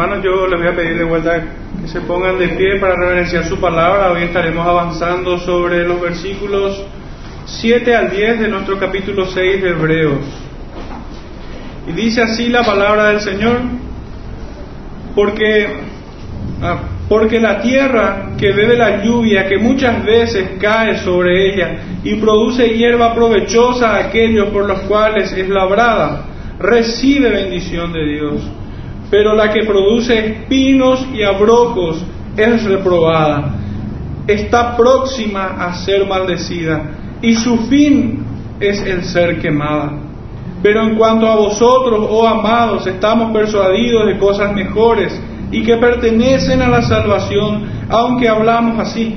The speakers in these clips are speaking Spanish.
Hermanos, yo les voy a pedir de vuelta que se pongan de pie para reverenciar su palabra. Hoy estaremos avanzando sobre los versículos 7 al 10 de nuestro capítulo 6 de Hebreos. Y dice así la palabra del Señor, porque, ah, porque la tierra que bebe la lluvia que muchas veces cae sobre ella y produce hierba provechosa a aquellos por los cuales es labrada, recibe bendición de Dios. Pero la que produce espinos y abrocos es reprobada, está próxima a ser maldecida y su fin es el ser quemada. Pero en cuanto a vosotros, oh amados, estamos persuadidos de cosas mejores y que pertenecen a la salvación, aunque hablamos así.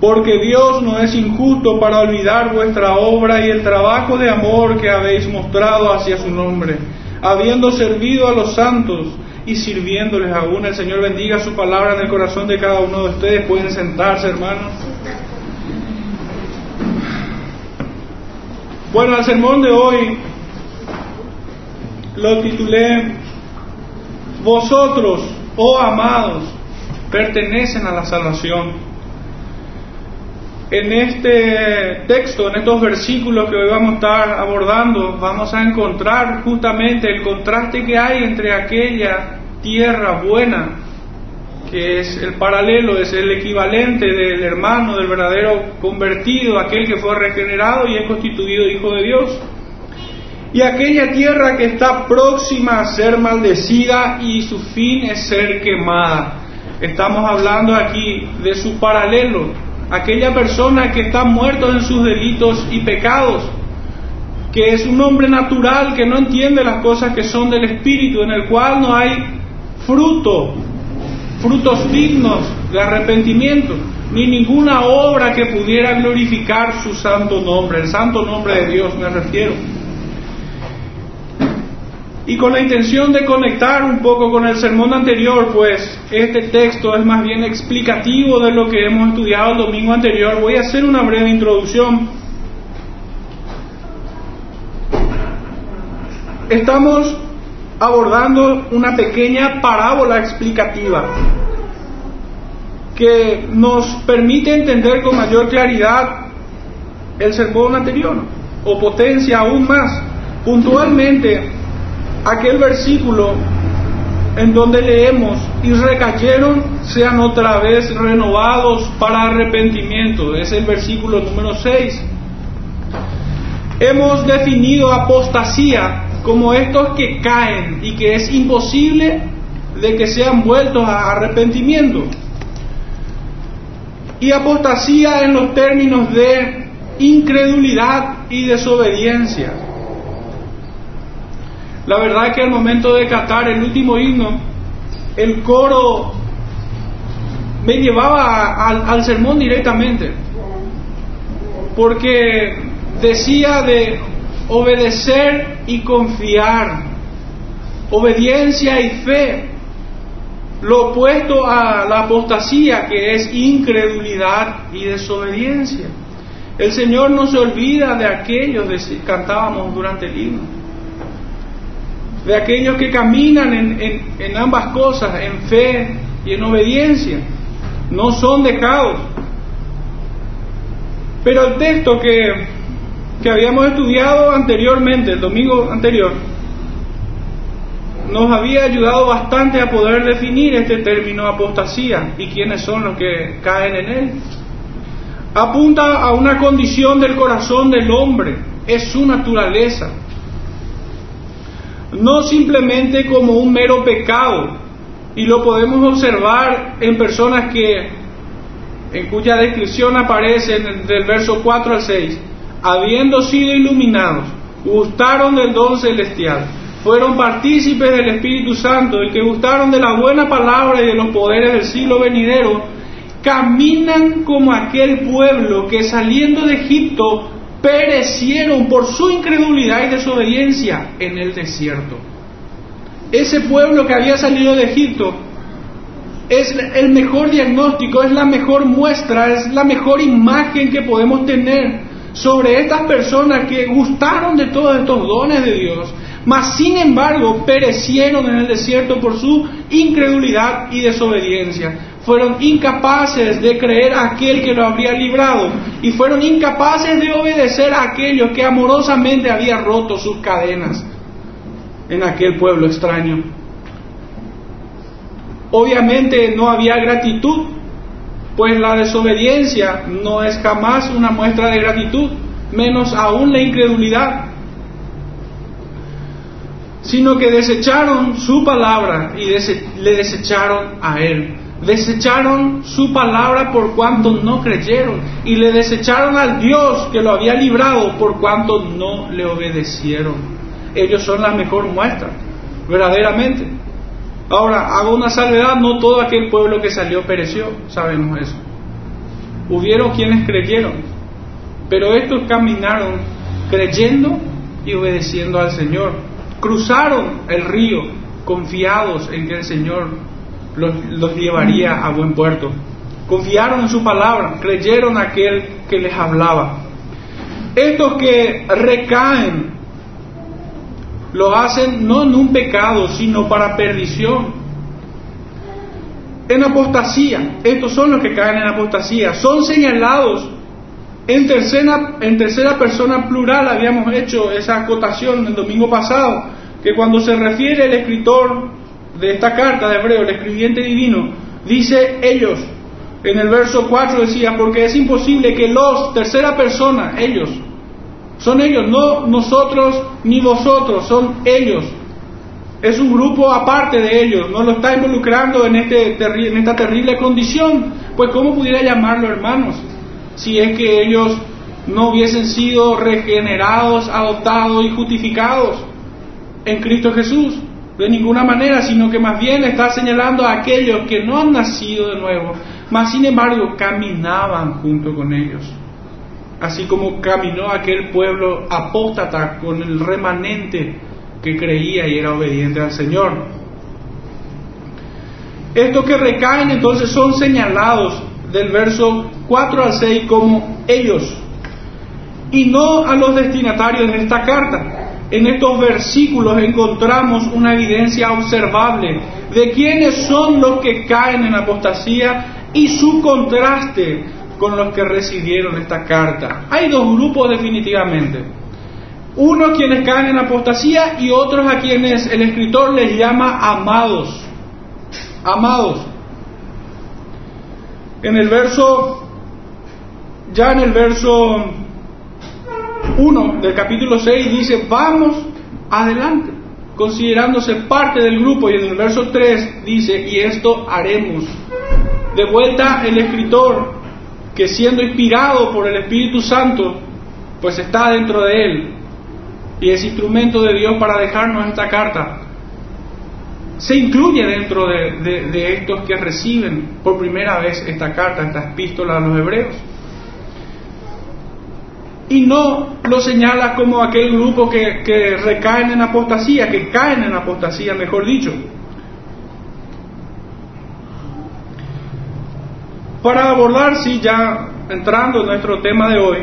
Porque Dios no es injusto para olvidar vuestra obra y el trabajo de amor que habéis mostrado hacia su nombre, habiendo servido a los santos y sirviéndoles aún. El Señor bendiga su palabra en el corazón de cada uno de ustedes. Pueden sentarse, hermanos. Bueno, el sermón de hoy lo titulé Vosotros, oh amados, pertenecen a la salvación. En este texto, en estos versículos que hoy vamos a estar abordando, vamos a encontrar justamente el contraste que hay entre aquella tierra buena, que es el paralelo, es el equivalente del hermano, del verdadero convertido, aquel que fue regenerado y es constituido hijo de Dios, y aquella tierra que está próxima a ser maldecida y su fin es ser quemada. Estamos hablando aquí de su paralelo, aquella persona que está muerto en sus delitos y pecados, que es un hombre natural que no entiende las cosas que son del Espíritu, en el cual no hay fruto, frutos dignos de arrepentimiento, ni ninguna obra que pudiera glorificar su santo nombre, el santo nombre de Dios me refiero. Y con la intención de conectar un poco con el sermón anterior, pues este texto es más bien explicativo de lo que hemos estudiado el domingo anterior. Voy a hacer una breve introducción. Estamos abordando una pequeña parábola explicativa que nos permite entender con mayor claridad el sermón anterior o potencia aún más. Puntualmente, aquel versículo en donde leemos, y recayeron, sean otra vez renovados para arrepentimiento. Es el versículo número 6. Hemos definido apostasía como estos que caen y que es imposible de que sean vueltos a arrepentimiento. Y apostasía en los términos de incredulidad y desobediencia. La verdad es que al momento de cantar el último himno, el coro me llevaba al, sermón directamente, porque decía de obedecer y confiar, obediencia y fe, lo opuesto a la apostasía que es incredulidad y desobediencia. El Señor no se olvida de aquellos que cantábamos durante el himno de aquellos que caminan en, ambas cosas, en fe y en obediencia. No son dejados. Pero el texto que, que habíamos estudiado anteriormente, el domingo anterior, nos había ayudado bastante a poder definir este término apostasía y quiénes son los que caen en él. Apunta a una condición del corazón del hombre, es su naturaleza no simplemente como un mero pecado, y lo podemos observar en personas que, en cuya descripción aparece del verso 4 al 6, habiendo sido iluminados, gustaron del don celestial, fueron partícipes del Espíritu Santo, y que gustaron de la buena palabra y de los poderes del siglo venidero, caminan como aquel pueblo que saliendo de Egipto perecieron por su incredulidad y desobediencia en el desierto. Ese pueblo que había salido de Egipto es el mejor diagnóstico, es la mejor muestra, es la mejor imagen que podemos tener sobre estas personas que gustaron de todos estos dones de Dios, mas sin embargo perecieron en el desierto por su incredulidad y desobediencia. Fueron incapaces de creer a aquel que lo habría librado y fueron incapaces de obedecer a aquellos que amorosamente había roto sus cadenas en aquel pueblo extraño. Obviamente no había gratitud, pues la desobediencia no es jamás una muestra de gratitud, menos aún la incredulidad, sino que desecharon su palabra y le desecharon a él. Desecharon su palabra por cuanto no creyeron y le desecharon al Dios que lo había librado por cuanto no le obedecieron. Ellos son la mejor muestra, verdaderamente. Ahora, hago una salvedad, no todo aquel pueblo que salió pereció, sabemos eso. Hubieron quienes creyeron, pero estos caminaron creyendo y obedeciendo al Señor. Cruzaron el río confiados en que el Señor los, llevaría a buen puerto. Confiaron en su palabra, creyeron a aquel que les hablaba. Estos que recaen lo hacen no en un pecado, sino para perdición. En apostasía, estos son los que caen en apostasía, son señalados en tercera, en tercera persona plural, habíamos hecho esa acotación el domingo pasado, que cuando se refiere el escritor de esta carta de Hebreo, el escribiente divino, dice ellos, en el verso 4 decía, porque es imposible que los, tercera persona, ellos, son ellos, no nosotros ni vosotros, son ellos. Es un grupo aparte de ellos, no lo está involucrando en, este, en esta terrible condición. Pues ¿cómo pudiera llamarlo hermanos? Si es que ellos no hubiesen sido regenerados, adoptados y justificados en Cristo Jesús. De ninguna manera, sino que más bien está señalando a aquellos que no han nacido de nuevo, mas sin embargo caminaban junto con ellos así como caminó aquel pueblo apóstata con el remanente que creía y era obediente al Señor. Estos que recaen entonces son señalados del verso 4 al 6 como ellos y no a los destinatarios de esta carta. En estos versículos encontramos una evidencia observable de quiénes son los que caen en apostasía y su contraste con los que recibieron esta carta. Hay dos grupos definitivamente. Unos quienes caen en apostasía y otros a quienes el escritor les llama amados. Amados. En el verso, ya en el verso 1 del capítulo 6 dice, vamos adelante, considerándose parte del grupo. Y en el verso 3 dice, y esto haremos. De vuelta el escritor que siendo inspirado por el Espíritu Santo, pues está dentro de él y es instrumento de Dios para dejarnos esta carta, se incluye dentro de, estos que reciben por primera vez esta carta, esta epístola a los hebreos. Y no lo señala como aquel grupo que, que recaen en apostasía, que caen en apostasía, mejor dicho. Para abordar, sí, ya entrando en nuestro tema de hoy,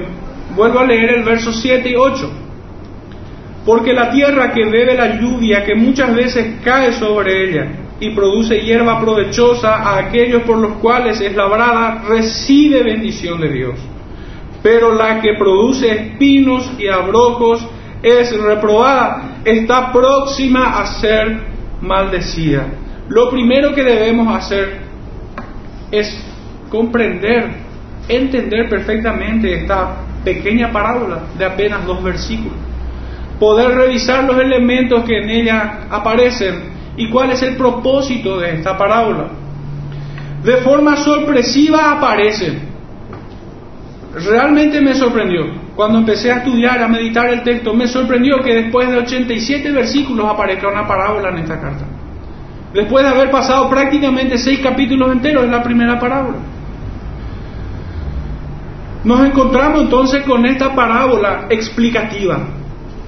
vuelvo a leer el verso 7 y 8. Porque la tierra que bebe la lluvia que muchas veces cae sobre ella y produce hierba provechosa a aquellos por los cuales es labrada, recibe bendición de Dios. Pero la que produce espinos y abrojos es reprobada, está próxima a ser maldecida. Lo primero que debemos hacer es comprender, entender perfectamente esta pequeña parábola de apenas dos versículos. Poder revisar los elementos que en ella aparecen y cuál es el propósito de esta parábola. De forma sorpresiva aparece. Realmente me sorprendió. Cuando empecé a estudiar, a meditar el texto, me sorprendió que después de 87 versículos aparezca una parábola en esta carta. Después de haber pasado prácticamente seis capítulos enteros en la primera parábola. Nos encontramos entonces con esta parábola explicativa.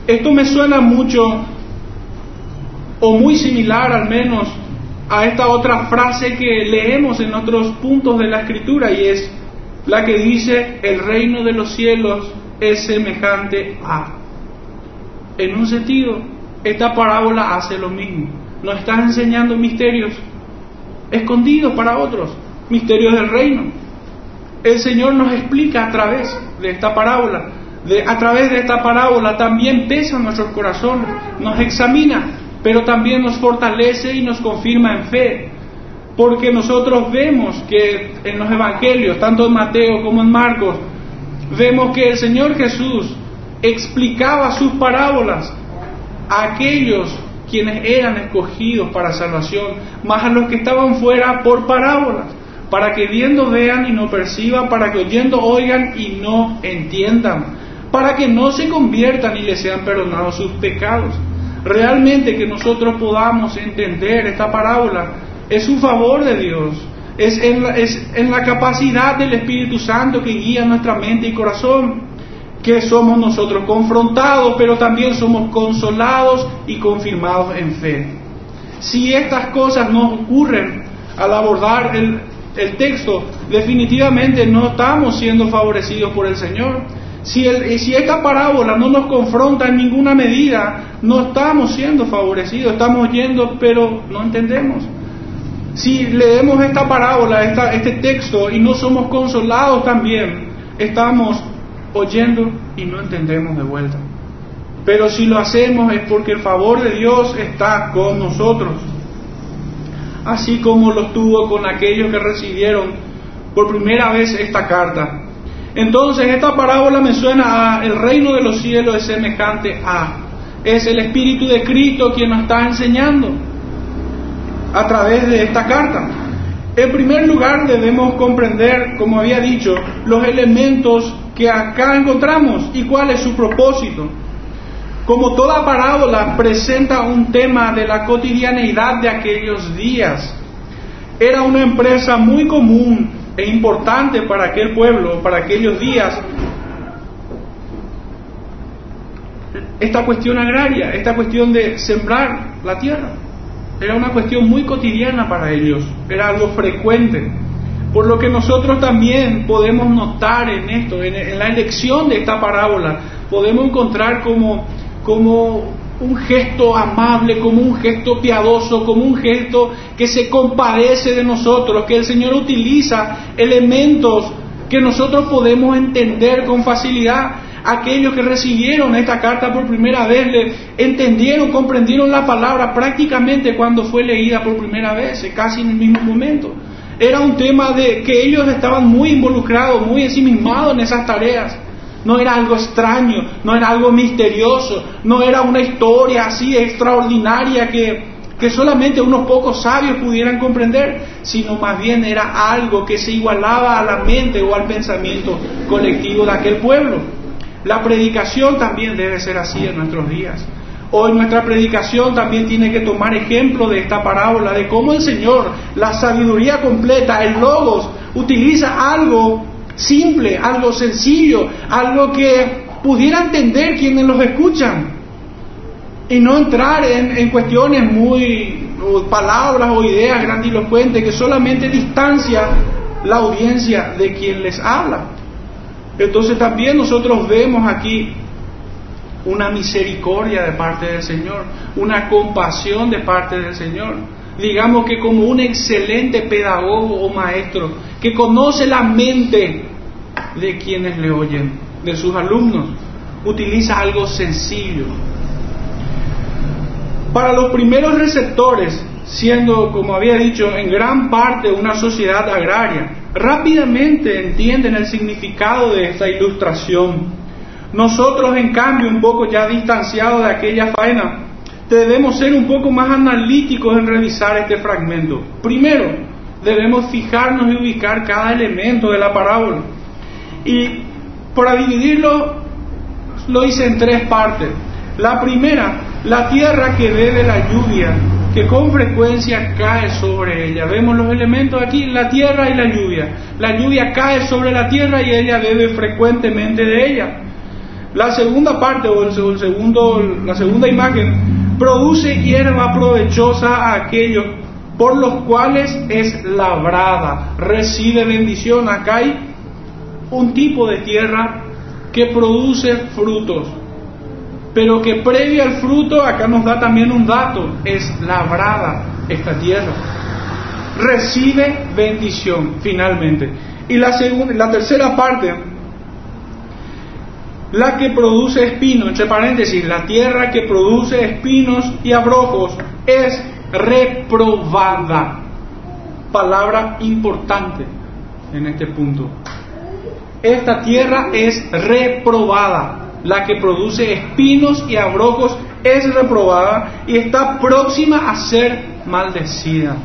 Esto me suena mucho, o muy similar al menos, a esta otra frase que leemos en otros puntos de la escritura y es la que dice, el reino de los cielos es semejante a. En un sentido, esta parábola hace lo mismo. Nos está enseñando misterios escondidos para otros, misterios del reino. El Señor nos explica a través de esta parábola. A través de esta parábola también pesa nuestros corazones, nos examina, pero también nos fortalece y nos confirma en fe. Porque nosotros vemos que en los evangelios, tanto en Mateo como en Marcos, vemos que el Señor Jesús explicaba sus parábolas a aquellos quienes eran escogidos para salvación, más a los que estaban fuera por parábolas, para que viendo vean y no perciban, para que oyendo oigan y no entiendan, para que no se conviertan y les sean perdonados sus pecados. Realmente que nosotros podamos entender esta parábola es un favor de Dios, es en, la, es en la capacidad del Espíritu Santo que guía nuestra mente y corazón que somos nosotros confrontados, pero también somos consolados y confirmados en fe. Si estas cosas no ocurren al abordar el, texto, definitivamente no estamos siendo favorecidos por el Señor. Si, si esta parábola no nos confronta en ninguna medida, no estamos siendo favorecidos, estamos yendo, pero no entendemos. Si leemos esta parábola, este texto, y no somos consolados también, estamos oyendo y no entendemos de vuelta. Pero si lo hacemos es porque el favor de Dios está con nosotros, así como lo estuvo con aquellos que recibieron por primera vez esta carta. Entonces esta parábola me suena a el reino de los cielos es semejante a, es el Espíritu de Cristo quien nos está enseñando a través de esta carta. En primer lugar debemos comprender, como había dicho, los elementos que acá encontramos y cuál es su propósito. Como toda parábola presenta un tema de la cotidianeidad de aquellos días. Era una empresa muy común e importante para aquel pueblo, para aquellos días, esta cuestión agraria, esta cuestión de sembrar la tierra. Era una cuestión muy cotidiana para ellos, era algo frecuente. Por lo que nosotros también podemos notar en esto, en, la elección de esta parábola, podemos encontrar como, como un gesto amable, como un gesto piadoso, como un gesto que se compadece de nosotros, que el Señor utiliza elementos que nosotros podemos entender con facilidad. Aquellos que recibieron esta carta por primera vez le entendieron, comprendieron la palabra prácticamente cuando fue leída por primera vez, casi en el mismo momento. Era un tema de que ellos estaban muy involucrados, muy ensimismados en esas tareas. No era algo extraño, no era algo misterioso, no era una historia así extraordinaria que, que solamente unos pocos sabios pudieran comprender, sino más bien era algo que se igualaba a la mente o al pensamiento colectivo de aquel pueblo. La predicación también debe ser así en nuestros días. Hoy nuestra predicación también tiene que tomar ejemplo de esta parábola, de cómo el Señor, la sabiduría completa, el logos, utiliza algo simple, algo sencillo, algo que pudiera entender quienes los escuchan y no entrar en, cuestiones muy, palabras o ideas grandilocuentes que solamente distancia la audiencia de quien les habla. Entonces también nosotros vemos aquí una misericordia de parte del Señor, una compasión de parte del Señor. Digamos que como un excelente pedagogo o maestro que conoce la mente de quienes le oyen, de sus alumnos, utiliza algo sencillo. Para los primeros receptores, siendo, como había dicho, en gran parte una sociedad agraria, rápidamente entienden el significado de esta ilustración nosotros, en cambio, un poco ya distanciados de aquella faena, debemos ser un poco más analíticos en revisar este fragmento. Primero, debemos fijarnos y ubicar cada elemento de la parábola. Y para dividirlo, lo hice en tres partes. La primera, la tierra que bebe la lluvia, que con frecuencia cae sobre ella. Vemos los elementos aquí, la tierra y la lluvia. La lluvia cae sobre la tierra y ella bebe frecuentemente de ella. La segunda parte o el segundo, la segunda imagen produce hierba provechosa a aquellos por los cuales es labrada, recibe bendición. Acá hay un tipo de tierra que produce frutos, pero que previo al fruto, acá nos da también un dato, es labrada esta tierra. Recibe bendición finalmente. Y la, segunda, la tercera parte, la que produce espinos, entre paréntesis, la tierra que produce espinos y abrojos es reprobada. Palabra importante en este punto. Esta tierra es reprobada. La que produce espinos y abrojos es reprobada y está próxima a ser maldecida.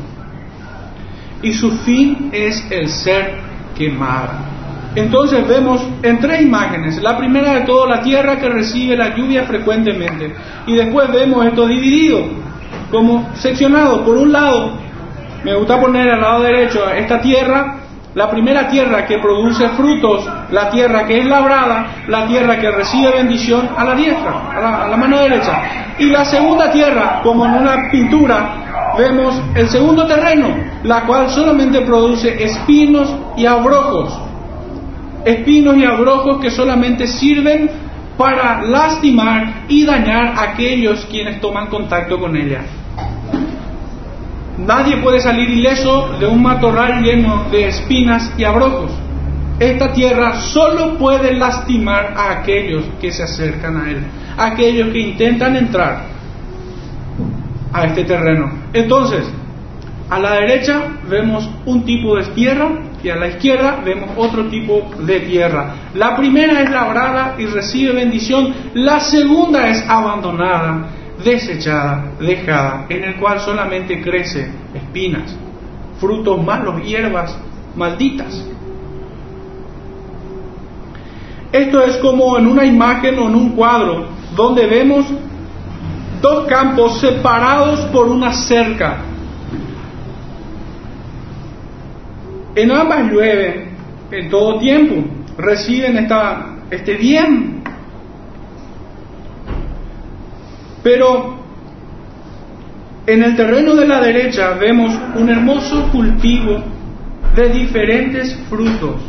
Y su fin es el ser quemada. Entonces vemos en tres imágenes. La primera de todo, la tierra que recibe la lluvia frecuentemente. Y después vemos esto dividido, como seccionado. Por un lado, me gusta poner al lado derecho esta tierra la primera tierra que produce frutos, la tierra que es labrada, la tierra que recibe bendición a la diestra, a la, mano derecha. Y la segunda tierra, como en una pintura, vemos el segundo terreno, la cual solamente produce espinos y abrojos. Espinos y abrojos que solamente sirven para lastimar y dañar a aquellos quienes toman contacto con ella. Nadie puede salir ileso de un matorral lleno de espinas y abrojos. Esta tierra solo puede lastimar a aquellos que se acercan a él, a aquellos que intentan entrar a este terreno. Entonces, a la derecha vemos un tipo de tierra y a la izquierda vemos otro tipo de tierra. La primera es labrada y recibe bendición, la segunda es abandonada desechada, dejada, en el cual solamente crece espinas, frutos malos, hierbas malditas. Esto es como en una imagen o en un cuadro donde vemos dos campos separados por una cerca. En ambas llueve en todo tiempo, reciben esta, este bien Pero en el terreno de la derecha vemos un hermoso cultivo de diferentes frutos,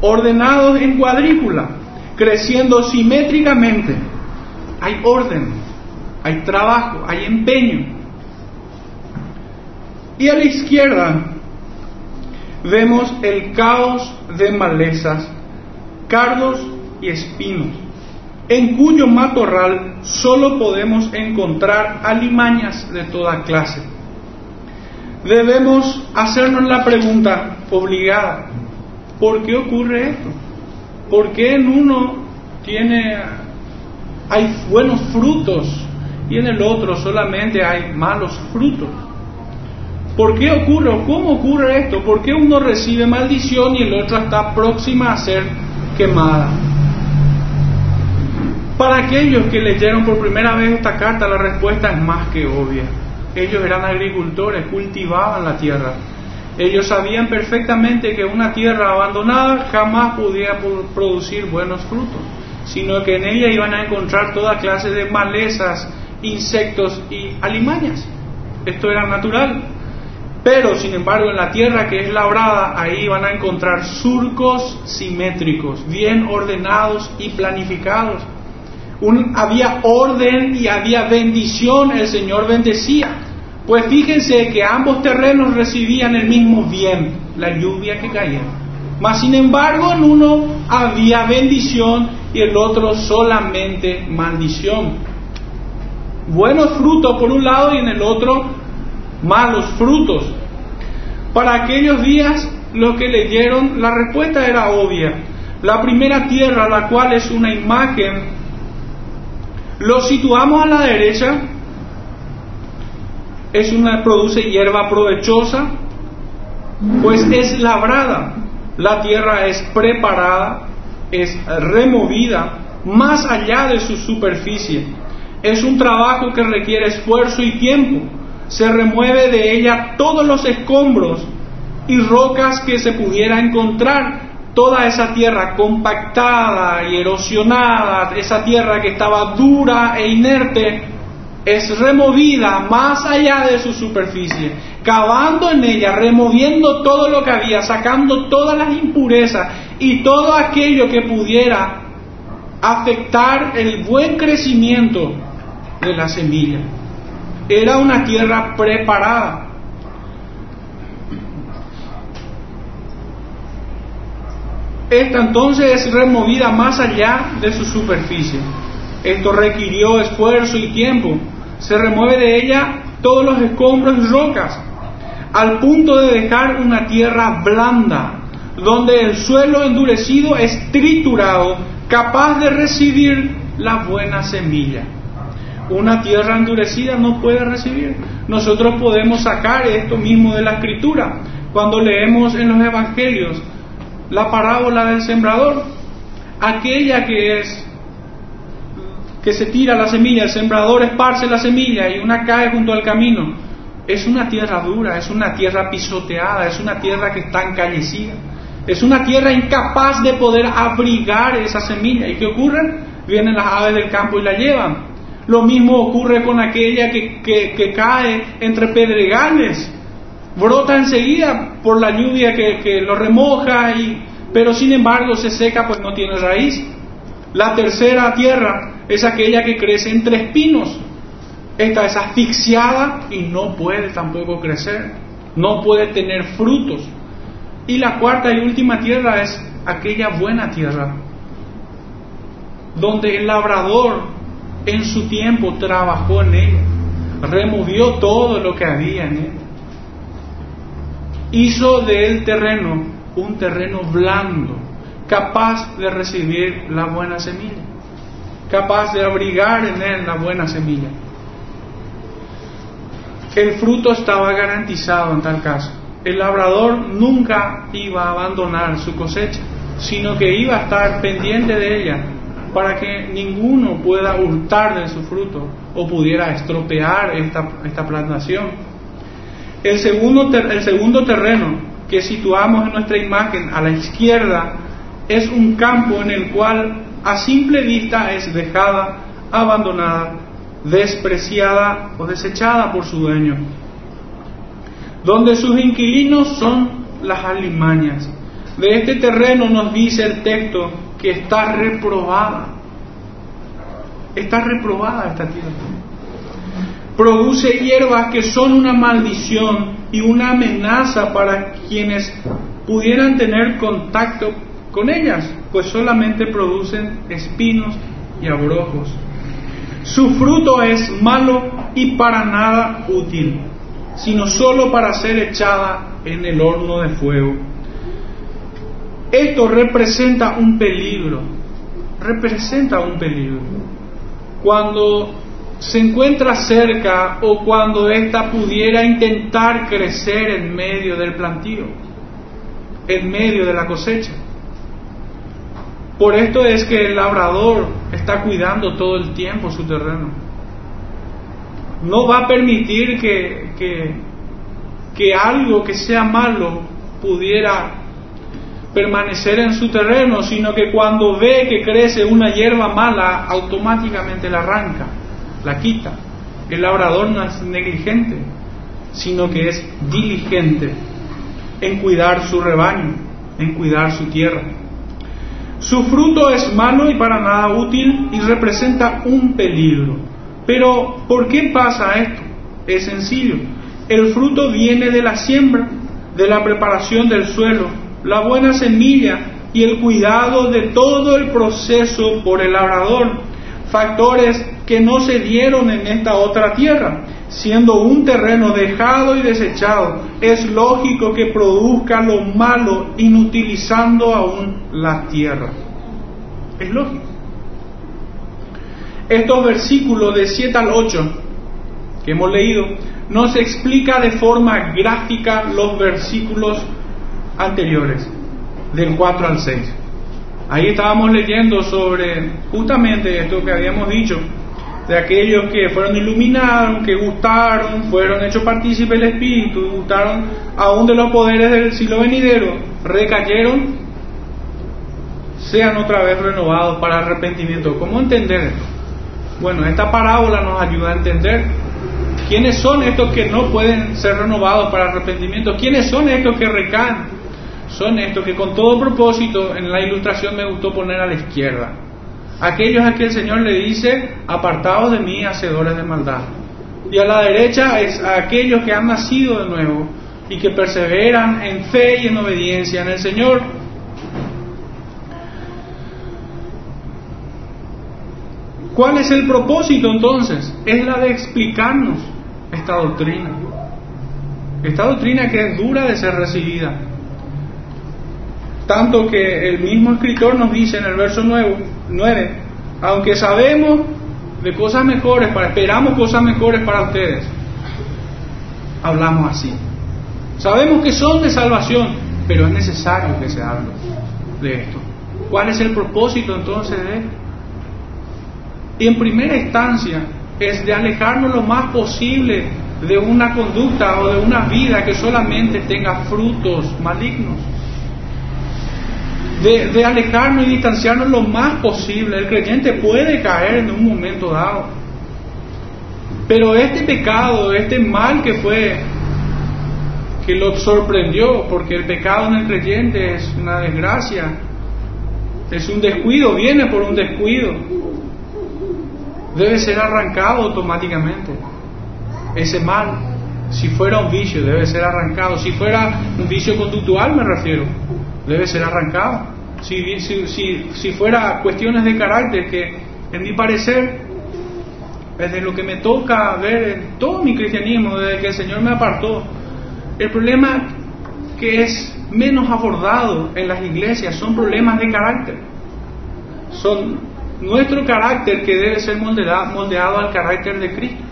ordenados en cuadrícula, creciendo simétricamente. Hay orden, hay trabajo, hay empeño. Y a la izquierda vemos el caos de malezas, cardos y espinos en cuyo matorral solo podemos encontrar alimañas de toda clase. Debemos hacernos la pregunta obligada, ¿por qué ocurre esto? ¿Por qué en uno tiene hay buenos frutos y en el otro solamente hay malos frutos? ¿Por qué ocurre o cómo ocurre esto? ¿Por qué uno recibe maldición y el otro está próxima a ser quemada? Para aquellos que leyeron por primera vez esta carta, la respuesta es más que obvia. Ellos eran agricultores, cultivaban la tierra. Ellos sabían perfectamente que una tierra abandonada jamás podía producir buenos frutos, sino que en ella iban a encontrar toda clase de malezas, insectos y alimañas. Esto era natural. Pero, sin embargo, en la tierra que es labrada, ahí van a encontrar surcos simétricos, bien ordenados y planificados había orden y había bendición, el Señor bendecía. Pues fíjense que ambos terrenos recibían el mismo bien, la lluvia que caía. Mas sin embargo en uno había bendición y el otro solamente maldición. Buenos frutos por un lado y en el otro malos frutos. Para aquellos días los que leyeron la respuesta era obvia. La primera tierra, la cual es una imagen lo situamos a la derecha, es una, produce hierba provechosa, pues es labrada, la tierra es preparada, es removida más allá de su superficie. Es un trabajo que requiere esfuerzo y tiempo. Se remueve de ella todos los escombros y rocas que se pudiera encontrar toda esa tierra compactada y erosionada, esa tierra que estaba dura e inerte, es removida más allá de su superficie, cavando en ella, removiendo todo lo que había, sacando todas las impurezas y todo aquello que pudiera afectar el buen crecimiento de la semilla. Era una tierra preparada. Esta entonces es removida más allá de su superficie. Esto requirió esfuerzo y tiempo. Se remueve de ella todos los escombros y rocas, al punto de dejar una tierra blanda, donde el suelo endurecido es triturado, capaz de recibir la buena semilla. Una tierra endurecida no puede recibir. Nosotros podemos sacar esto mismo de la escritura. Cuando leemos en los evangelios la parábola del sembrador, aquella que es que se tira la semilla, el sembrador esparce la semilla y una cae junto al camino. Es una tierra dura, es una tierra pisoteada, es una tierra que está encallecida, es una tierra incapaz de poder abrigar esa semilla. ¿Y qué ocurre? Vienen las aves del campo y la llevan. Lo mismo ocurre con aquella que, que, cae entre pedregales, brota enseguida por la lluvia que, lo remoja, y, pero sin embargo se seca pues no tiene raíz. La tercera tierra es aquella que crece entre espinos. Esta es asfixiada y no puede tampoco crecer, no puede tener frutos. Y la cuarta y última tierra es aquella buena tierra, donde el labrador en su tiempo trabajó en ella, removió todo lo que había en él, hizo del terreno un terreno blando, capaz de recibir la buena semilla capaz de abrigar en él la buena semilla. El fruto estaba garantizado en tal caso. El labrador nunca iba a abandonar su cosecha, sino que iba a estar pendiente de ella para que ninguno pueda hurtar de su fruto o pudiera estropear esta, esta plantación. El segundo, terreno que situamos en nuestra imagen a la izquierda es un campo en el cual a simple vista es dejada, abandonada, despreciada o desechada por su dueño, donde sus inquilinos son las alimañas. De este terreno nos dice el texto que está reprobada. Está reprobada esta tierra. Produce hierbas que son una maldición y una amenaza para quienes pudieran tener contacto con ellas pues solamente producen espinos y abrojos. Su fruto es malo y para nada útil, sino solo para ser echada en el horno de fuego. Esto representa un peligro, representa un peligro. Cuando se encuentra cerca o cuando ésta pudiera intentar crecer en medio del plantío, en medio de la cosecha. Por esto es que el labrador está cuidando todo el tiempo su terreno. No va a permitir que, que, algo que sea malo pudiera permanecer en su terreno, sino que cuando ve que crece una hierba mala, automáticamente la arranca, la quita. El labrador no es negligente, sino que es diligente en cuidar su rebaño, en cuidar su tierra. Su fruto es malo y para nada útil y representa un peligro. Pero, ¿por qué pasa esto? Es sencillo. El fruto viene de la siembra, de la preparación del suelo, la buena semilla y el cuidado de todo el proceso por el labrador. Factores que no se dieron en esta otra tierra. Siendo un terreno dejado y desechado, es lógico que produzca lo malo inutilizando aún la tierra. Es lógico. Estos versículos de 7 al 8 que hemos leído nos explica de forma gráfica los versículos anteriores, del 4 al 6. Ahí estábamos leyendo sobre justamente esto que habíamos dicho, de aquellos que fueron iluminados, que gustaron, fueron hechos partícipes del Espíritu, gustaron aún de los poderes del siglo venidero, recayeron, sean otra vez renovados para arrepentimiento. ¿Cómo entender? Bueno, esta parábola nos ayuda a entender quiénes son estos que no pueden ser renovados para arrepentimiento, quiénes son estos que recaen, son estos que con todo propósito en la ilustración me gustó poner a la izquierda aquellos a que el Señor le dice, apartados de mí, hacedores de maldad. Y a la derecha es a aquellos que han nacido de nuevo y que perseveran en fe y en obediencia en el Señor. ¿Cuál es el propósito entonces? Es la de explicarnos esta doctrina. Esta doctrina que es dura de ser recibida. Tanto que el mismo escritor nos dice en el verso 9, aunque sabemos de cosas mejores, esperamos cosas mejores para ustedes, hablamos así. Sabemos que son de salvación, pero es necesario que se hable de esto. ¿Cuál es el propósito entonces de esto? Y en primera instancia es de alejarnos lo más posible de una conducta o de una vida que solamente tenga frutos malignos. De, alejarnos y distanciarnos lo más posible. El creyente puede caer en un momento dado. Pero este pecado, este mal que fue, que lo sorprendió, porque el pecado en el creyente es una desgracia, es un descuido, viene por un descuido debe ser arrancado automáticamente. Ese mal, si fuera un vicio, debe ser arrancado. Si fuera un vicio conductual, me refiero, debe ser arrancado. Si, si, si, fuera cuestiones de carácter que, en mi parecer, desde lo que me toca ver en todo mi cristianismo, desde que el Señor me apartó, el problema que es menos abordado en las iglesias son problemas de carácter. Son nuestro carácter que debe ser moldeado, al carácter de Cristo.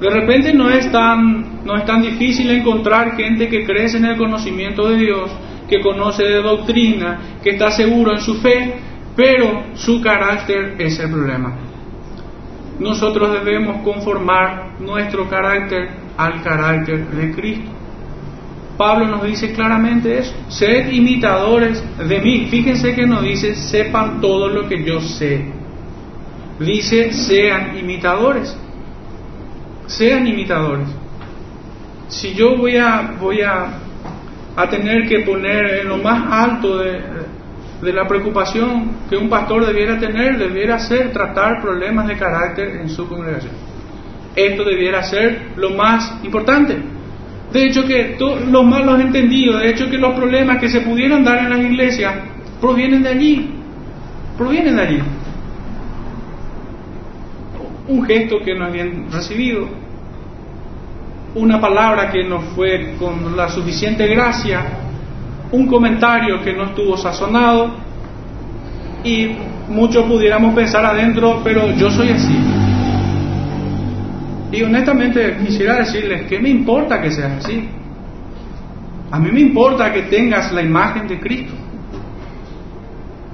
De repente no es, tan, no es tan difícil encontrar gente que crece en el conocimiento de Dios, que conoce de doctrina, que está seguro en su fe, pero su carácter es el problema. Nosotros debemos conformar nuestro carácter al carácter de Cristo. Pablo nos dice claramente eso. Sed imitadores de mí. Fíjense que nos dice, sepan todo lo que yo sé. Dice, sean imitadores. Sean imitadores. Si yo voy a, voy a, a tener que poner en lo más alto de, de la preocupación que un pastor debiera tener, debiera ser tratar problemas de carácter en su congregación. Esto debiera ser lo más importante. De hecho que los malos entendidos, de hecho que los problemas que se pudieran dar en las iglesias provienen de allí, provienen de allí. Un gesto que no habían recibido, una palabra que no fue con la suficiente gracia, un comentario que no estuvo sazonado y muchos pudiéramos pensar adentro, pero yo soy así. Y honestamente quisiera decirles que me importa que seas así. A mí me importa que tengas la imagen de Cristo.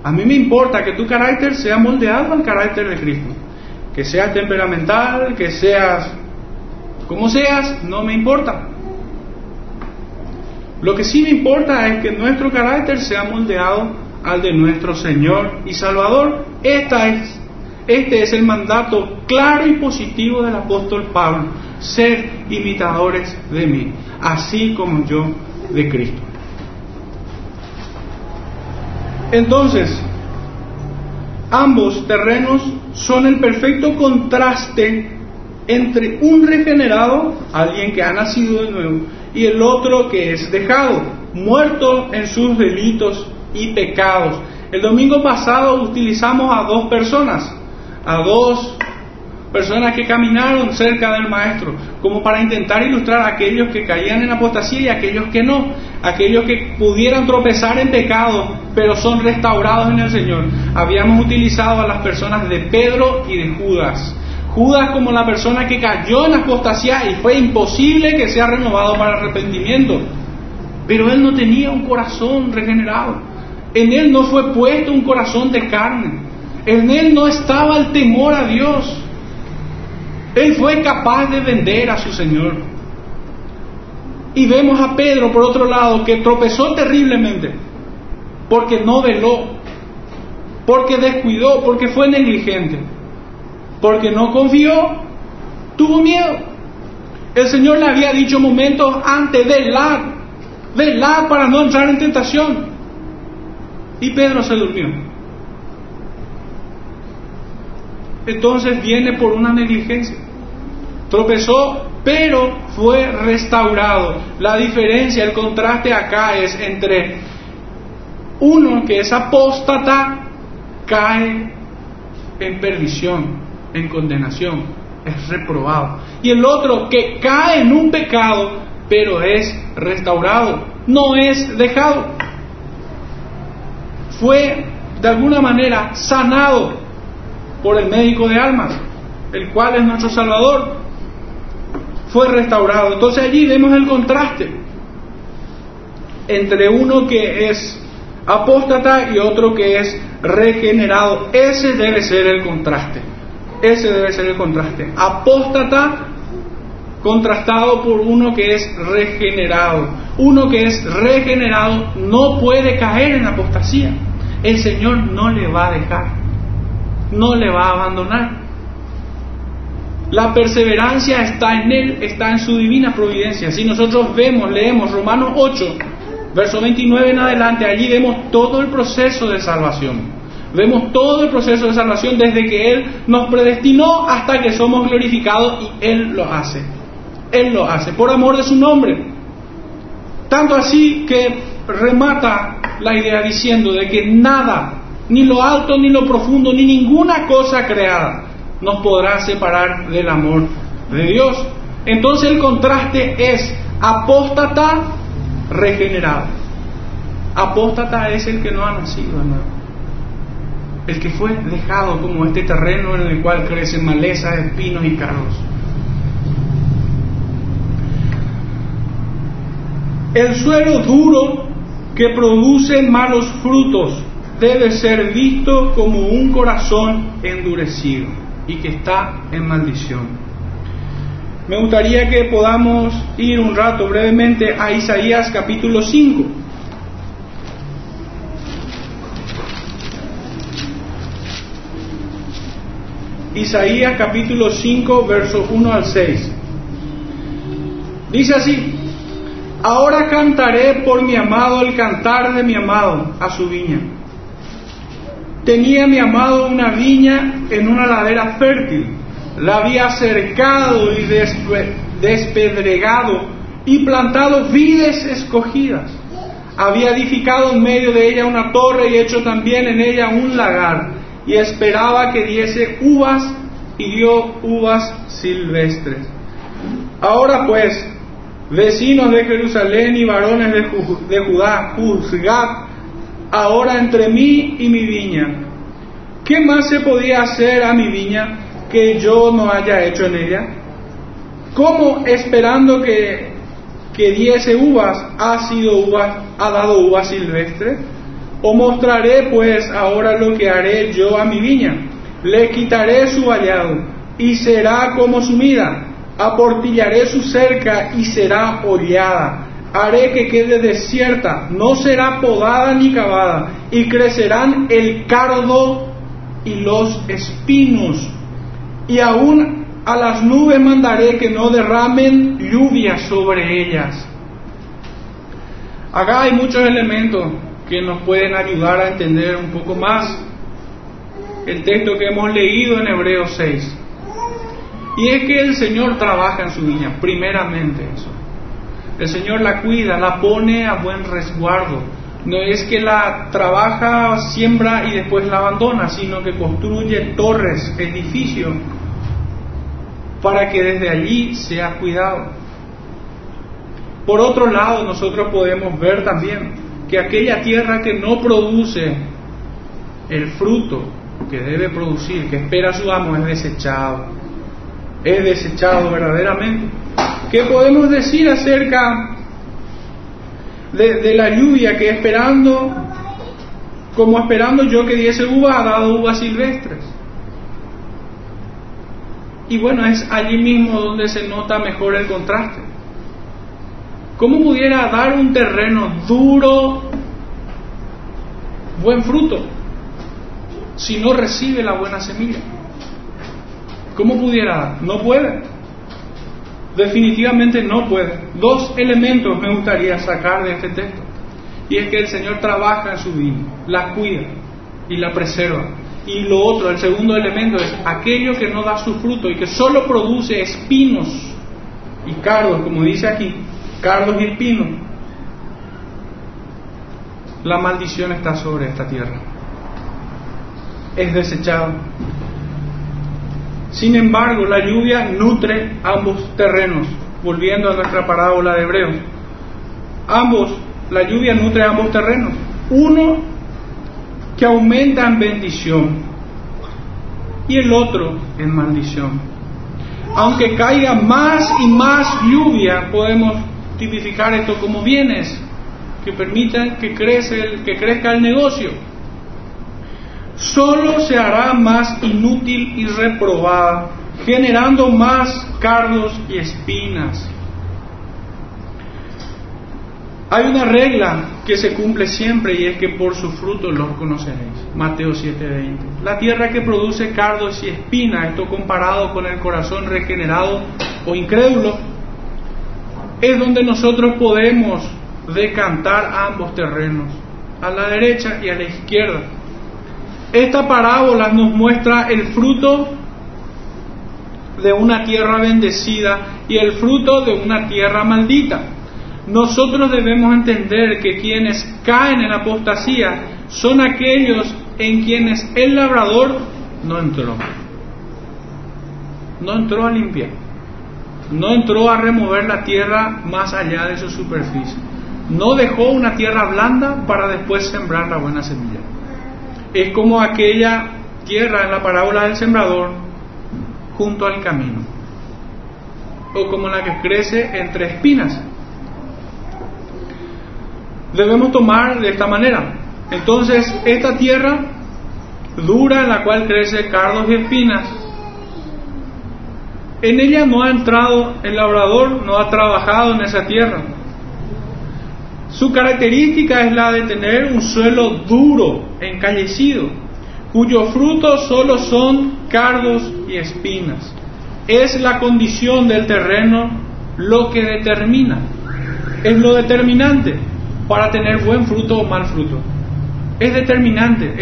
A mí me importa que tu carácter sea moldeado al carácter de Cristo. Que seas temperamental, que seas como seas, no me importa. Lo que sí me importa es que nuestro carácter sea moldeado al de nuestro Señor y Salvador. Esta es este es el mandato claro y positivo del apóstol Pablo, ser imitadores de mí, así como yo de Cristo. Entonces, ambos terrenos son el perfecto contraste entre un regenerado, alguien que ha nacido de nuevo, y el otro que es dejado, muerto en sus delitos y pecados. El domingo pasado utilizamos a dos personas, a dos personas que caminaron cerca del maestro, como para intentar ilustrar a aquellos que caían en apostasía y a aquellos que no, aquellos que pudieran tropezar en pecado, pero son restaurados en el Señor. Habíamos utilizado a las personas de Pedro y de Judas. Judas como la persona que cayó en apostasía y fue imposible que sea renovado para arrepentimiento. Pero él no tenía un corazón regenerado. En él no fue puesto un corazón de carne. En él no estaba el temor a Dios. Él fue capaz de vender a su Señor. Y vemos a Pedro, por otro lado, que tropezó terriblemente, porque no veló, porque descuidó, porque fue negligente, porque no confió, tuvo miedo. El Señor le había dicho momentos antes, velar, velar para no entrar en tentación. Y Pedro se durmió. entonces viene por una negligencia. Tropezó, pero fue restaurado. La diferencia, el contraste acá es entre uno que es apóstata, cae en perdición, en condenación, es reprobado. Y el otro que cae en un pecado, pero es restaurado, no es dejado. Fue de alguna manera sanado por el médico de almas, el cual es nuestro Salvador. Fue restaurado. Entonces allí vemos el contraste entre uno que es apóstata y otro que es regenerado. Ese debe ser el contraste. Ese debe ser el contraste. Apóstata contrastado por uno que es regenerado. Uno que es regenerado no puede caer en apostasía. El Señor no le va a dejar, no le va a abandonar. La perseverancia está en Él, está en su divina providencia. Si nosotros vemos, leemos Romanos 8, verso 29 en adelante, allí vemos todo el proceso de salvación. Vemos todo el proceso de salvación desde que Él nos predestinó hasta que somos glorificados y Él lo hace. Él lo hace por amor de su nombre. Tanto así que remata la idea diciendo de que nada, ni lo alto, ni lo profundo, ni ninguna cosa creada nos podrá separar del amor de Dios. Entonces el contraste es apóstata regenerado. Apóstata es el que no ha nacido El que fue dejado como este terreno en el cual crecen malezas, espinos y carros. El suelo duro que produce malos frutos debe ser visto como un corazón endurecido y que está en maldición. Me gustaría que podamos ir un rato brevemente a Isaías capítulo 5. Isaías capítulo 5, verso 1 al 6. Dice así, Ahora cantaré por mi amado el cantar de mi amado a su viña. Tenía mi amado una viña en una ladera fértil. La había cercado y despedregado y plantado vides escogidas. Había edificado en medio de ella una torre y hecho también en ella un lagar. Y esperaba que diese uvas y dio uvas silvestres. Ahora pues, vecinos de Jerusalén y varones de, Judá, juzgad ahora entre mí y mi viña. ¿Qué más se podía hacer a mi viña que yo no haya hecho en ella? ¿Cómo esperando que, que diese uvas ha sido uvas, ha dado uvas silvestres? ¿O mostraré pues ahora lo que haré yo a mi viña? Le quitaré su vallado y será como sumida aportillaré su cerca y será hollada. Haré que quede desierta, no será podada ni cavada, y crecerán el cardo y los espinos. Y aún a las nubes mandaré que no derramen lluvia sobre ellas. Acá hay muchos elementos que nos pueden ayudar a entender un poco más el texto que hemos leído en Hebreos 6. Y es que el Señor trabaja en su viña, primeramente eso. El Señor la cuida, la pone a buen resguardo. No es que la trabaja, siembra y después la abandona, sino que construye torres, edificios, para que desde allí sea cuidado. Por otro lado, nosotros podemos ver también que aquella tierra que no produce el fruto que debe producir, que espera su amo, es desechado es desechado verdaderamente. ¿Qué podemos decir acerca de, la lluvia que esperando, como esperando yo que diese uva, ha dado uvas silvestres? Y bueno, es allí mismo donde se nota mejor el contraste. ¿Cómo pudiera dar un terreno duro buen fruto si no recibe la buena semilla? ¿Cómo pudiera? No puede. Definitivamente no puede. Dos elementos me gustaría sacar de este texto. Y es que el Señor trabaja en su vida, la cuida y la preserva. Y lo otro, el segundo elemento es aquello que no da su fruto y que solo produce espinos y cardos, como dice aquí, cardos y espinos. La maldición está sobre esta tierra. Es desechado. Sin embargo, la lluvia nutre ambos terrenos, volviendo a nuestra parábola de Hebreos. Ambos, la lluvia nutre ambos terrenos. Uno que aumenta en bendición y el otro en maldición. Aunque caiga más y más lluvia, podemos tipificar esto como bienes que permitan que, crece que crezca el negocio. Solo se hará más inútil y reprobada, generando más cardos y espinas. Hay una regla que se cumple siempre y es que por sus frutos los conoceréis. Mateo 7:20. La tierra que produce cardos y espinas, esto comparado con el corazón regenerado o incrédulo, es donde nosotros podemos decantar ambos terrenos, a la derecha y a la izquierda. Esta parábola nos muestra el fruto de una tierra bendecida y el fruto de una tierra maldita nosotros debemos entender que quienes caen en apostasía son aquellos en quienes el labrador no entró. No entró a limpiar. No entró a remover la tierra más allá de su superficie. No dejó una tierra blanda para después sembrar la buena semilla. Es como aquella tierra en la parábola del sembrador junto al camino. O como la que crece entre espinas debemos tomar de esta manera. Entonces, esta tierra dura en la cual crece cardos y espinas, en ella no ha entrado el labrador, no ha trabajado en esa tierra. Su característica es la de tener un suelo duro, encallecido, cuyos frutos solo son cardos y espinas. Es la condición del terreno lo que determina, es lo determinante para tener buen fruto o mal fruto. Es determinante.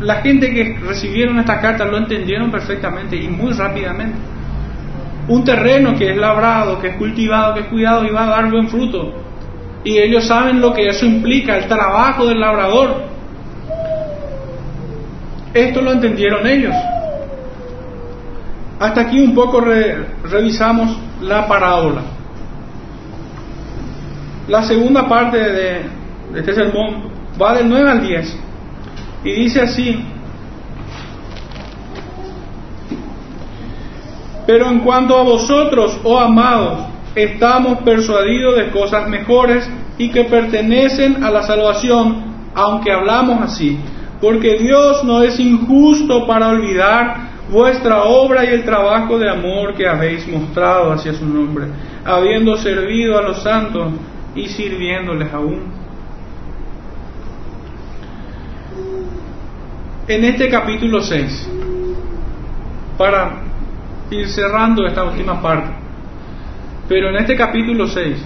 la gente que recibieron esta carta lo entendieron perfectamente y muy rápidamente. Un terreno que es labrado, que es cultivado, que es cuidado y va a dar buen fruto. Y ellos saben lo que eso implica, el trabajo del labrador. Esto lo entendieron ellos. Hasta aquí un poco revisamos la parábola. La segunda parte de, este sermón va del 9 al 10 y dice así, pero en cuanto a vosotros, oh amados, estamos persuadidos de cosas mejores y que pertenecen a la salvación, aunque hablamos así, porque Dios no es injusto para olvidar vuestra obra y el trabajo de amor que habéis mostrado hacia su nombre, habiendo servido a los santos y sirviéndoles aún. En este capítulo 6, para ir cerrando esta última parte, pero en este capítulo 6,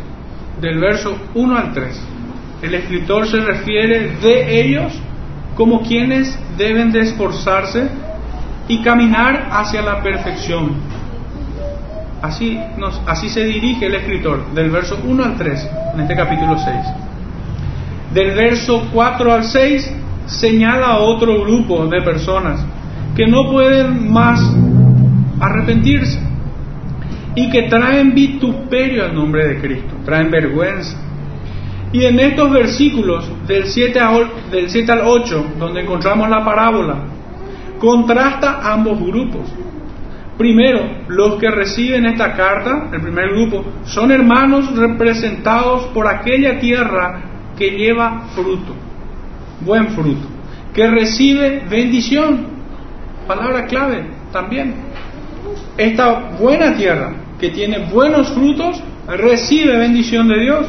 del verso 1 al 3, el escritor se refiere de ellos como quienes deben de esforzarse y caminar hacia la perfección Así, nos, así se dirige el escritor, del verso 1 al 3, en este capítulo 6. Del verso 4 al 6 señala a otro grupo de personas que no pueden más arrepentirse y que traen vituperio al nombre de Cristo, traen vergüenza. Y en estos versículos del 7, del 7 al 8, donde encontramos la parábola, contrasta ambos grupos Primero, los que reciben esta carta, el primer grupo, son hermanos representados por aquella tierra que lleva fruto, buen fruto, que recibe bendición. Palabra clave también. Esta buena tierra que tiene buenos frutos recibe bendición de Dios.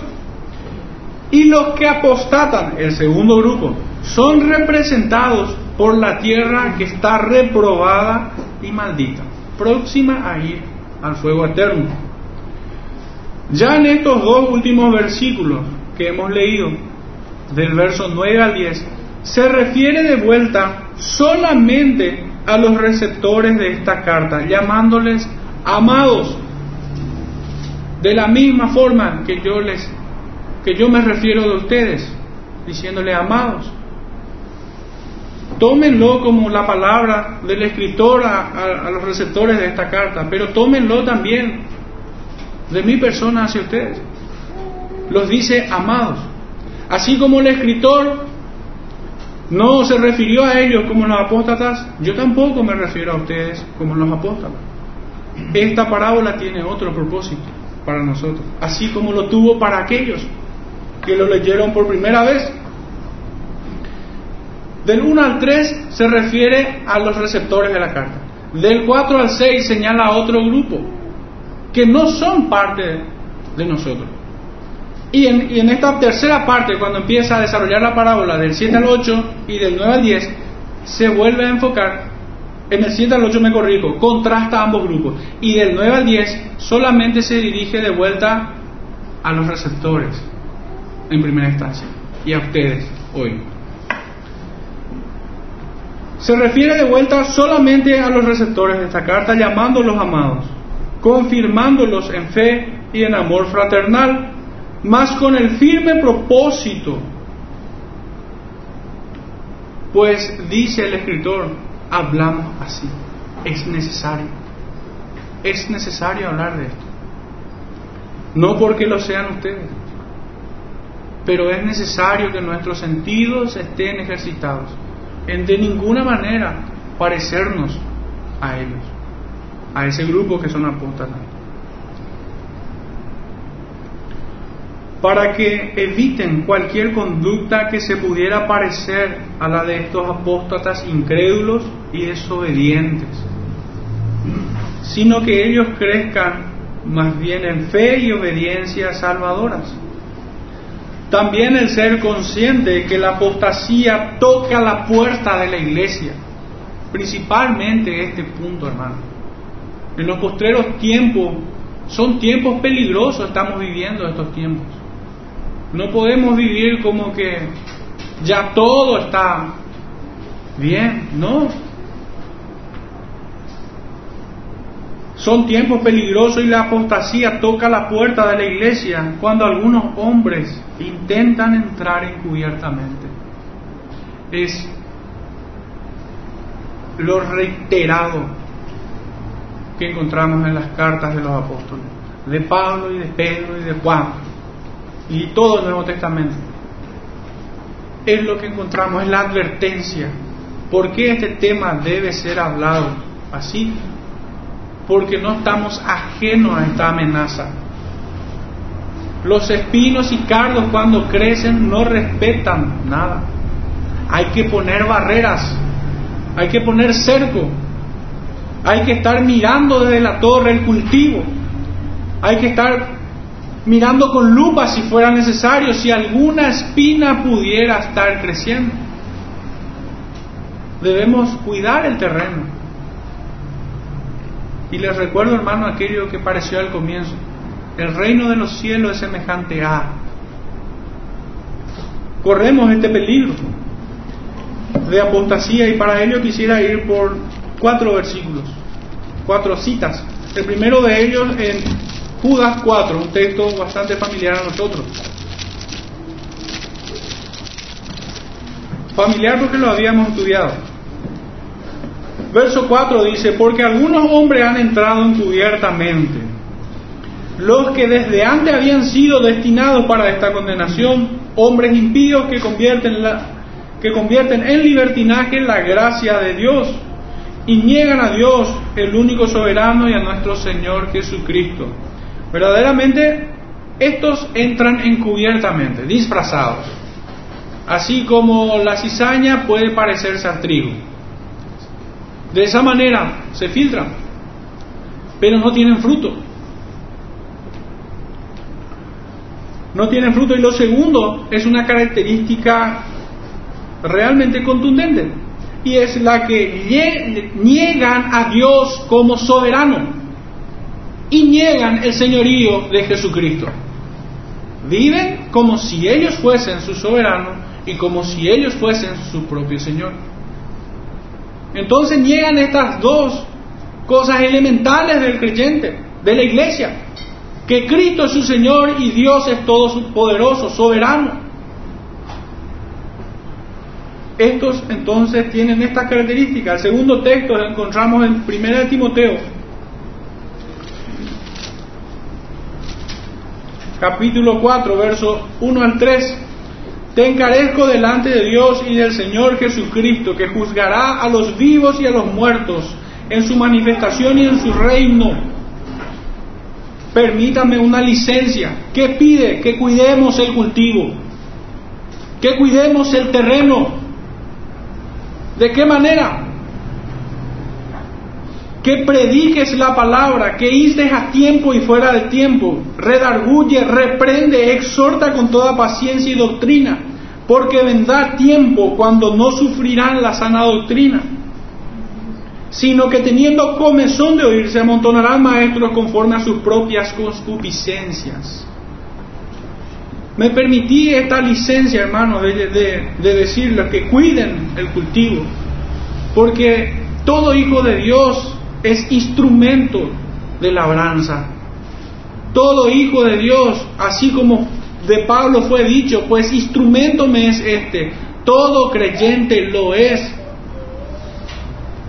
Y los que apostatan, el segundo grupo, son representados por la tierra que está reprobada y maldita próxima a ir al fuego eterno. Ya en estos dos últimos versículos que hemos leído, del verso 9 al 10, se refiere de vuelta solamente a los receptores de esta carta, llamándoles amados. De la misma forma que yo les que yo me refiero de ustedes, diciéndole amados. Tómenlo como la palabra del escritor a, los receptores de esta carta, pero tómenlo también de mi persona hacia ustedes. Los dice amados. Así como el escritor no se refirió a ellos como los apóstatas, yo tampoco me refiero a ustedes como los apóstatas. Esta parábola tiene otro propósito para nosotros, así como lo tuvo para aquellos que lo leyeron por primera vez. Del 1 al 3 se refiere a los receptores de la carta. Del 4 al 6 señala a otro grupo que no son parte de nosotros. Y en, esta tercera parte, cuando empieza a desarrollar la parábola del 7 al 8 y del 9 al 10, se vuelve a enfocar, en el 7 al 8 me corrijo, contrasta ambos grupos. Y del 9 al 10 solamente se dirige de vuelta a los receptores, en primera instancia, y a ustedes hoy. Se refiere de vuelta solamente a los receptores de esta carta, llamándolos amados, confirmándolos en fe y en amor fraternal mas con el firme propósito, pues dice el escritor, hablamos así, es necesario, es necesario hablar de esto, no porque lo sean ustedes, pero es necesario que nuestros sentidos estén ejercitados en de ninguna manera parecernos a ellos, a ese grupo que son apóstoles. Para que eviten cualquier conducta que se pudiera parecer a la de estos apóstatas incrédulos y desobedientes, sino que ellos crezcan más bien en fe y obediencia salvadoras. También el ser consciente de que la apostasía toca la puerta de la iglesia, principalmente este punto, hermano. En los postreros tiempos, son tiempos peligrosos, estamos viviendo estos tiempos. No podemos vivir como que ya todo está bien, no. Son tiempos peligrosos y la apostasía toca la puerta de la iglesia cuando algunos hombres intentan entrar encubiertamente. Es lo reiterado que encontramos en las cartas de los apóstoles, de Pablo y de Pedro y de Juan y todo el Nuevo Testamento. Es lo que encontramos, es la advertencia. ¿Por qué este tema debe ser hablado así? Porque no estamos ajenos a esta amenaza. Los espinos y cardos cuando crecen no respetan nada. Hay que poner barreras, hay que poner cerco, hay que estar mirando desde la torre el cultivo, hay que estar mirando con lupa si fuera necesario, si alguna espina pudiera estar creciendo. Debemos cuidar el terreno. Y les recuerdo, hermano, aquello que pareció al comienzo. El reino de los cielos es semejante a. Corremos este peligro de apostasía y para ello quisiera ir por cuatro versículos, cuatro citas. El primero de ellos en Judas 4, un texto bastante familiar a nosotros. Familiar porque lo habíamos estudiado. Verso 4 dice, porque algunos hombres han entrado encubiertamente, los que desde antes habían sido destinados para esta condenación, hombres impíos que convierten, la, que convierten en libertinaje la gracia de Dios y niegan a Dios, el único soberano, y a nuestro Señor Jesucristo Verdaderamente, estos entran encubiertamente, disfrazados, así como la cizaña puede parecerse al trigo. De esa manera se filtran, pero no tienen fruto. No tienen fruto y lo segundo es una característica realmente contundente y es la que niegan a Dios como soberano y niegan el señorío de Jesucristo. Viven como si ellos fuesen su soberano y como si ellos fuesen su propio Señor. Entonces niegan estas dos cosas elementales del creyente, de la iglesia, que Cristo es su Señor y Dios es todo poderoso, soberano. Estos entonces tienen estas características. El segundo texto lo encontramos en 1 Timoteo, capítulo 4, verso 1 al 3. Te encarezco delante de Dios y del Señor Jesucristo, que juzgará a los vivos y a los muertos en su manifestación y en su reino. Permítame una licencia. ¿Qué pide? Que cuidemos el cultivo, que cuidemos el terreno. ¿De qué manera? Que prediques la palabra, que istes a tiempo y fuera de tiempo, redarguye, reprende, exhorta con toda paciencia y doctrina, porque vendrá tiempo cuando no sufrirán la sana doctrina, sino que teniendo comezón de oír se amontonarán maestros conforme a sus propias concupiscencias. Me permití esta licencia, hermano, de, de decirles que cuiden el cultivo, porque todo hijo de Dios es instrumento de labranza. Todo hijo de Dios, así como de Pablo fue dicho, pues instrumento me es este. Todo creyente lo es.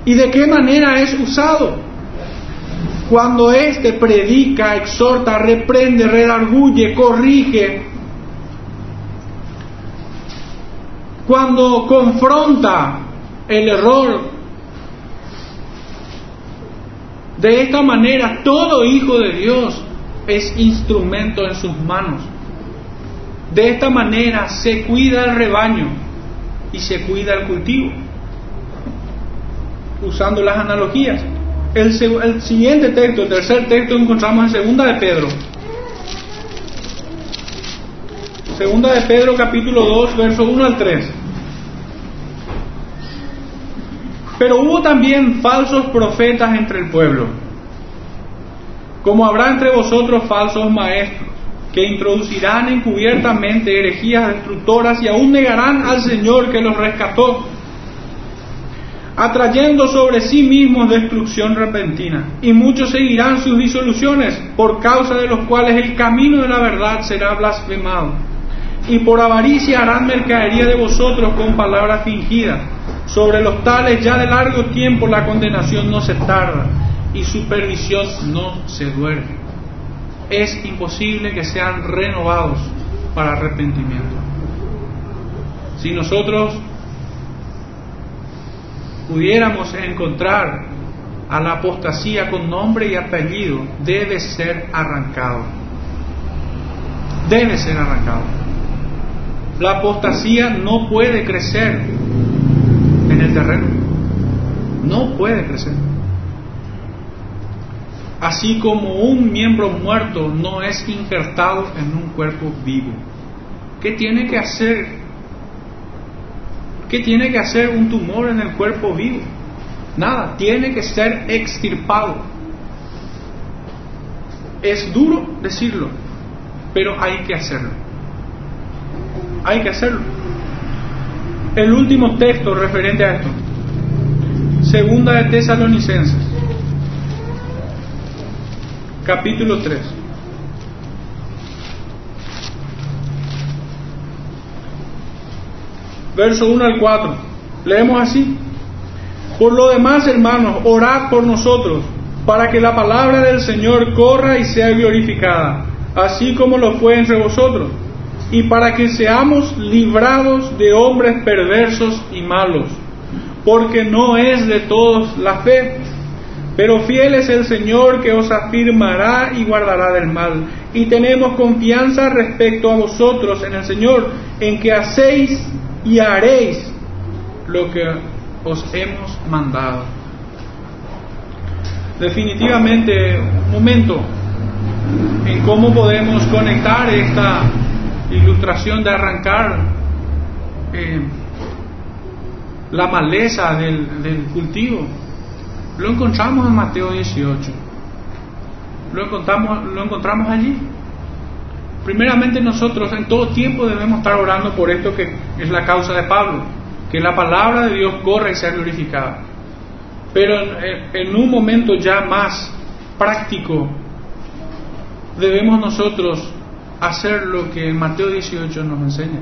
¿Y de qué manera es usado? Cuando éste predica, exhorta, reprende, redarguye, corrige, cuando confronta el error de esta manera, todo hijo de Dios es instrumento en sus manos. De esta manera se cuida el rebaño y se cuida el cultivo. Usando las analogías. El, siguiente texto, el tercer texto, encontramos en Segunda de Pedro. Segunda de Pedro capítulo 2, verso 1 al 3. Pero hubo también falsos profetas entre el pueblo, como habrá entre vosotros falsos maestros, que introducirán encubiertamente herejías destructoras y aún negarán al Señor que los rescató, atrayendo sobre sí mismos destrucción repentina. Y muchos seguirán sus disoluciones, por causa de los cuales el camino de la verdad será blasfemado. Y por avaricia harán mercadería de vosotros con palabras fingidas sobre los tales ya de largo tiempo la condenación no se tarda y su perdición no se duerme. Es imposible que sean renovados para arrepentimiento. Si nosotros pudiéramos encontrar a la apostasía con nombre y apellido, debe ser arrancado. Debe ser arrancado. La apostasía no puede crecer el terreno. No puede crecer. Así como un miembro muerto no es injertado en un cuerpo vivo. ¿Qué tiene que hacer? ¿Qué tiene que hacer un tumor en el cuerpo vivo? Nada, tiene que ser extirpado. Es duro decirlo, pero hay que hacerlo. Hay que hacerlo el último texto referente a esto. Segunda de Tesalonicenses, capítulo 3. Verso 1 al 4. Leemos así. Por lo demás, hermanos, orad por nosotros, para que la palabra del Señor corra y sea glorificada, así como lo fue entre vosotros y para que seamos librados de hombres perversos y malos, porque no es de todos la fe, pero fiel es el Señor que os afirmará y guardará del mal. Y tenemos confianza respecto a vosotros en el Señor, en que hacéis y haréis lo que os hemos mandado. Definitivamente, un momento en cómo podemos conectar esta ilustración de arrancar eh, la maleza del, cultivo. Lo encontramos en Mateo 18. Lo encontramos, lo encontramos allí. Primeramente nosotros en todo tiempo debemos estar orando por esto que es la causa de Pablo, que la palabra de Dios corra y sea glorificada. Pero en un momento ya más práctico, debemos nosotros hacer lo que Mateo 18 nos enseña.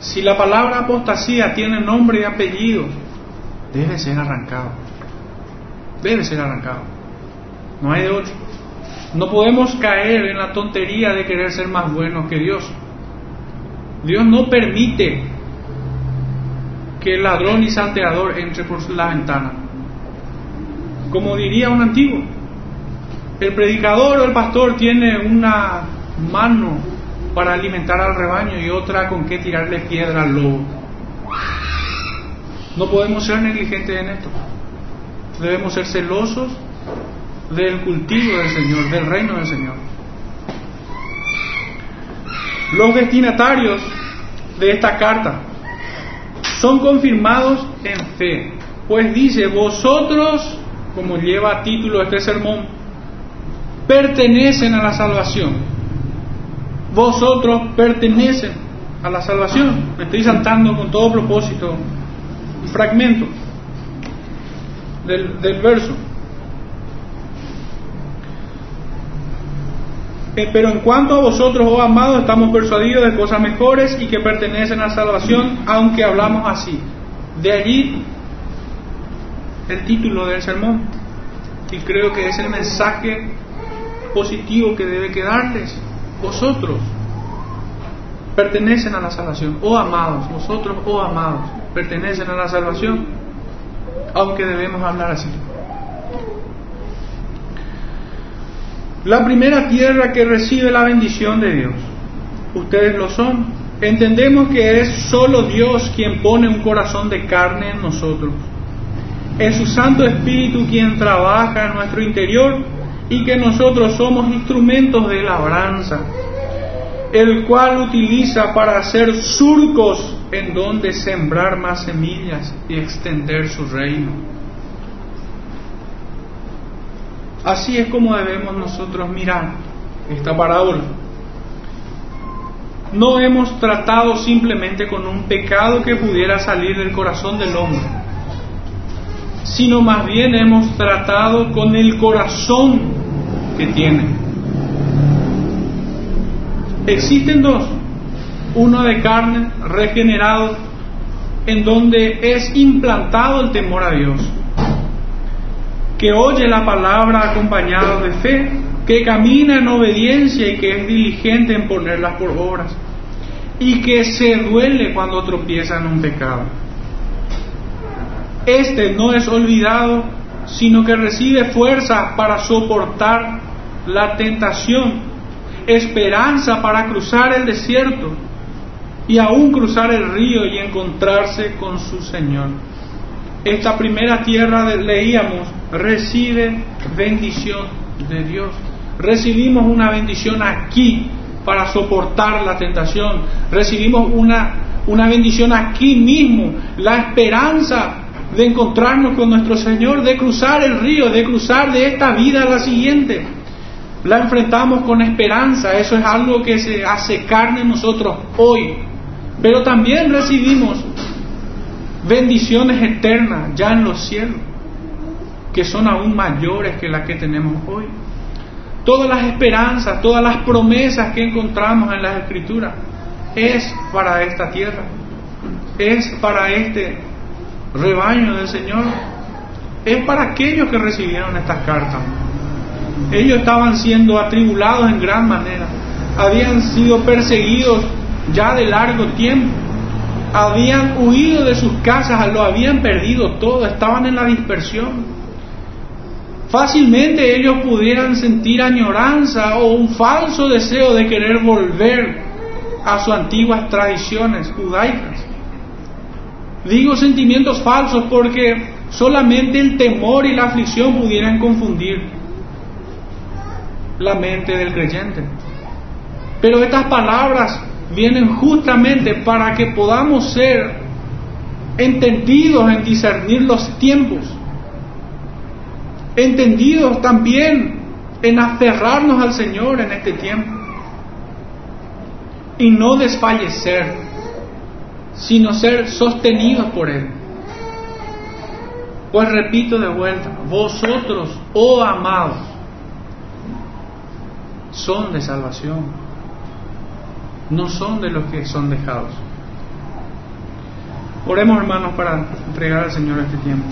Si la palabra apostasía tiene nombre y apellido, debe ser arrancado. Debe ser arrancado. No hay de otro. No podemos caer en la tontería de querer ser más buenos que Dios. Dios no permite que el ladrón y salteador entre por la ventana. Como diría un antiguo, el predicador o el pastor tiene una mano para alimentar al rebaño y otra con que tirarle piedra al lobo. No podemos ser negligentes en esto. Debemos ser celosos del cultivo del Señor, del reino del Señor. Los destinatarios de esta carta son confirmados en fe, pues dice, vosotros, como lleva título este sermón, pertenecen a la salvación. Vosotros pertenecen a la salvación. Me estoy saltando con todo propósito un fragmento del, del verso. Eh, pero en cuanto a vosotros, oh amados, estamos persuadidos de cosas mejores y que pertenecen a la salvación, aunque hablamos así. De allí el título del sermón. Y creo que es el mensaje positivo que debe quedarles. Vosotros pertenecen a la salvación, oh amados, vosotros, oh amados, pertenecen a la salvación, aunque debemos hablar así. La primera tierra que recibe la bendición de Dios. Ustedes lo son. Entendemos que es solo Dios quien pone un corazón de carne en nosotros. Es su Santo Espíritu quien trabaja en nuestro interior y que nosotros somos instrumentos de labranza, el cual utiliza para hacer surcos en donde sembrar más semillas y extender su reino. Así es como debemos nosotros mirar esta parábola. No hemos tratado simplemente con un pecado que pudiera salir del corazón del hombre, sino más bien hemos tratado con el corazón que tiene. Existen dos, uno de carne regenerado, en donde es implantado el temor a Dios que oye la palabra acompañado de fe, que camina en obediencia y que es diligente en ponerlas por obras, y que se duele cuando tropieza en un pecado. Este no es olvidado, sino que recibe fuerza para soportar la tentación, esperanza para cruzar el desierto y aún cruzar el río y encontrarse con su Señor. Esta primera tierra leíamos recibe bendición de Dios. Recibimos una bendición aquí para soportar la tentación. Recibimos una, una bendición aquí mismo, la esperanza de encontrarnos con nuestro Señor, de cruzar el río, de cruzar de esta vida a la siguiente. La enfrentamos con esperanza, eso es algo que se hace carne en nosotros hoy. Pero también recibimos bendiciones eternas ya en los cielos que son aún mayores que las que tenemos hoy. Todas las esperanzas, todas las promesas que encontramos en las escrituras es para esta tierra, es para este rebaño del Señor, es para aquellos que recibieron estas cartas. Ellos estaban siendo atribulados en gran manera, habían sido perseguidos ya de largo tiempo, habían huido de sus casas, lo habían perdido todo, estaban en la dispersión. Fácilmente ellos pudieran sentir añoranza o un falso deseo de querer volver a sus antiguas tradiciones judaicas. Digo sentimientos falsos porque solamente el temor y la aflicción pudieran confundir la mente del creyente. Pero estas palabras vienen justamente para que podamos ser entendidos en discernir los tiempos entendidos también en aferrarnos al Señor en este tiempo y no desfallecer, sino ser sostenidos por Él. Pues repito de vuelta, vosotros, oh amados, son de salvación, no son de los que son dejados. Oremos hermanos para entregar al Señor este tiempo.